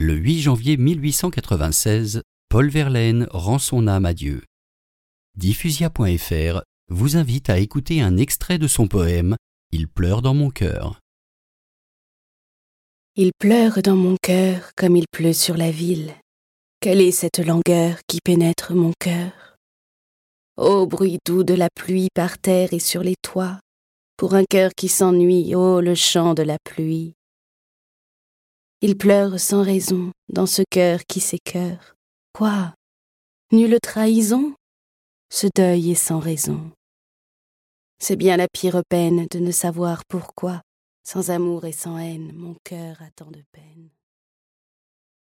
Le 8 janvier 1896, Paul Verlaine rend son âme à Dieu. Diffusia.fr vous invite à écouter un extrait de son poème Il pleure dans mon cœur. Il pleure dans mon cœur comme il pleut sur la ville. Quelle est cette langueur qui pénètre mon cœur? Ô bruit doux de la pluie par terre et sur les toits, pour un cœur qui s'ennuie, ô le chant de la pluie. Il pleure sans raison dans ce cœur qui s'écœure. Quoi? Nulle trahison? Ce deuil est sans raison. C'est bien la pire peine de ne savoir pourquoi, sans amour et sans haine, mon cœur a tant de peine.